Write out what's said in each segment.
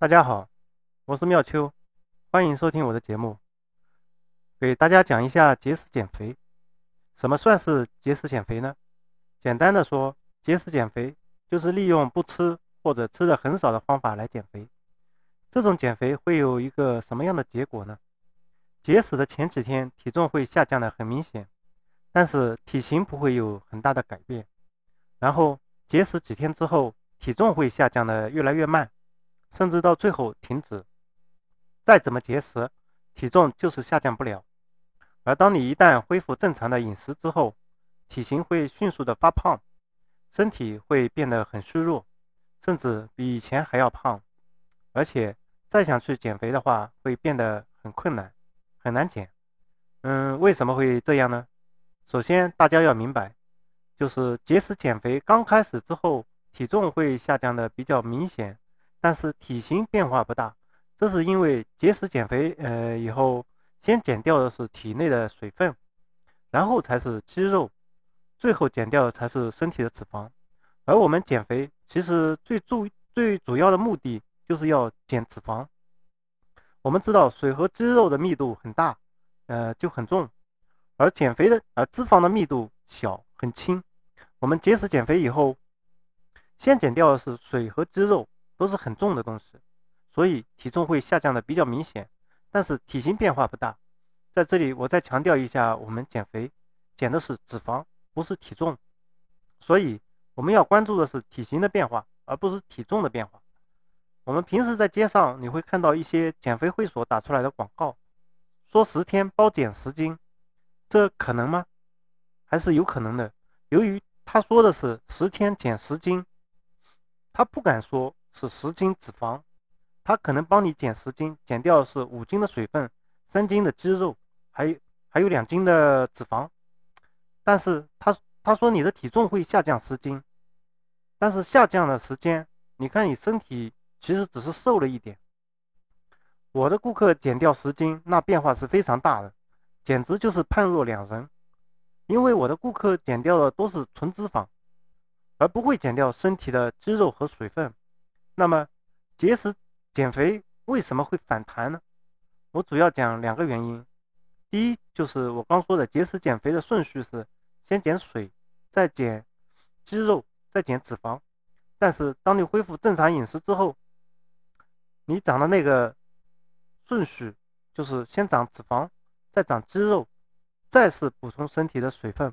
大家好，我是妙秋，欢迎收听我的节目。给大家讲一下节食减肥。什么算是节食减肥呢？简单的说，节食减肥就是利用不吃或者吃的很少的方法来减肥。这种减肥会有一个什么样的结果呢？节食的前几天体重会下降的很明显，但是体型不会有很大的改变。然后节食几天之后，体重会下降的越来越慢。甚至到最后停止，再怎么节食，体重就是下降不了。而当你一旦恢复正常的饮食之后，体型会迅速的发胖，身体会变得很虚弱，甚至比以前还要胖。而且再想去减肥的话，会变得很困难，很难减。嗯，为什么会这样呢？首先，大家要明白，就是节食减肥刚开始之后，体重会下降的比较明显。但是体型变化不大，这是因为节食减肥，呃，以后先减掉的是体内的水分，然后才是肌肉，最后减掉的才是身体的脂肪。而我们减肥其实最注最主要的目的就是要减脂肪。我们知道水和肌肉的密度很大，呃，就很重，而减肥的而脂肪的密度小，很轻。我们节食减肥以后，先减掉的是水和肌肉。都是很重的东西，所以体重会下降的比较明显，但是体型变化不大。在这里我再强调一下，我们减肥减的是脂肪，不是体重，所以我们要关注的是体型的变化，而不是体重的变化。我们平时在街上你会看到一些减肥会所打出来的广告，说十天包减十斤，这可能吗？还是有可能的。由于他说的是十天减十斤，他不敢说。是十斤脂肪，它可能帮你减十斤，减掉是五斤的水分，三斤的肌肉，还有还有两斤的脂肪。但是他他说你的体重会下降十斤，但是下降的时间，你看你身体其实只是瘦了一点。我的顾客减掉十斤，那变化是非常大的，简直就是判若两人。因为我的顾客减掉的都是纯脂肪，而不会减掉身体的肌肉和水分。那么，节食减肥为什么会反弹呢？我主要讲两个原因。第一，就是我刚说的节食减肥的顺序是先减水，再减肌肉，再减脂肪。但是，当你恢复正常饮食之后，你长的那个顺序就是先长脂肪，再长肌肉，再是补充身体的水分。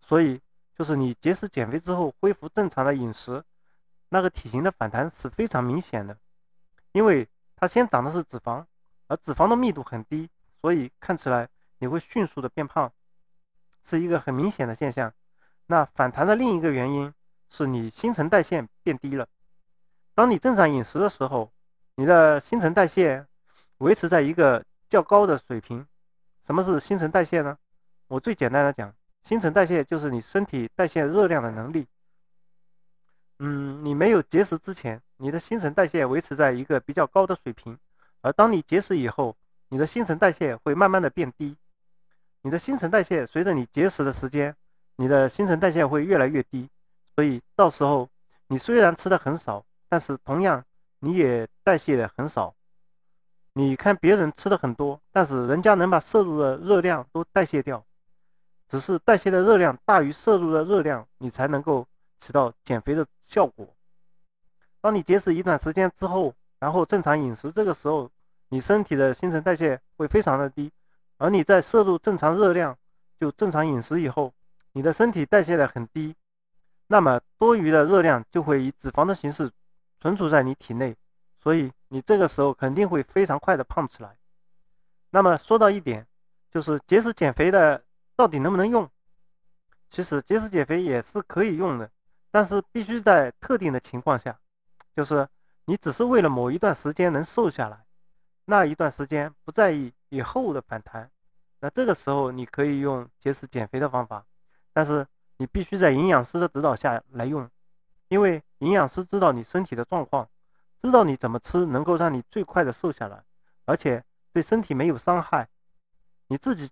所以，就是你节食减肥之后恢复正常的饮食。那个体型的反弹是非常明显的，因为它先长的是脂肪，而脂肪的密度很低，所以看起来你会迅速的变胖，是一个很明显的现象。那反弹的另一个原因是你新陈代谢变低了。当你正常饮食的时候，你的新陈代谢维持在一个较高的水平。什么是新陈代谢呢？我最简单的讲，新陈代谢就是你身体代谢热量的能力。嗯，你没有节食之前，你的新陈代谢维持在一个比较高的水平，而当你节食以后，你的新陈代谢会慢慢的变低。你的新陈代谢随着你节食的时间，你的新陈代谢会越来越低，所以到时候你虽然吃的很少，但是同样你也代谢的很少。你看别人吃的很多，但是人家能把摄入的热量都代谢掉，只是代谢的热量大于摄入的热量，你才能够。起到减肥的效果。当你节食一段时间之后，然后正常饮食，这个时候你身体的新陈代谢会非常的低，而你在摄入正常热量，就正常饮食以后，你的身体代谢的很低，那么多余的热量就会以脂肪的形式存储在你体内，所以你这个时候肯定会非常快的胖起来。那么说到一点，就是节食减肥的到底能不能用？其实节食减肥也是可以用的。但是必须在特定的情况下，就是你只是为了某一段时间能瘦下来，那一段时间不在意以后的反弹，那这个时候你可以用节食减肥的方法，但是你必须在营养师的指导下来用，因为营养师知道你身体的状况，知道你怎么吃能够让你最快的瘦下来，而且对身体没有伤害。你自己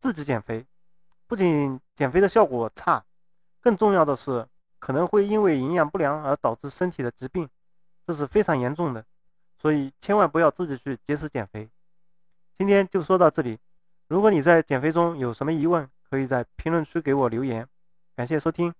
自己减肥，不仅减肥的效果差，更重要的是。可能会因为营养不良而导致身体的疾病，这是非常严重的。所以千万不要自己去节食减肥。今天就说到这里，如果你在减肥中有什么疑问，可以在评论区给我留言。感谢收听。